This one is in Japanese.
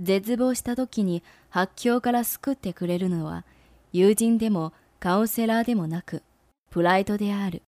絶望した時に発狂から救ってくれるのは友人でもカウンセラーでもなくプライドである。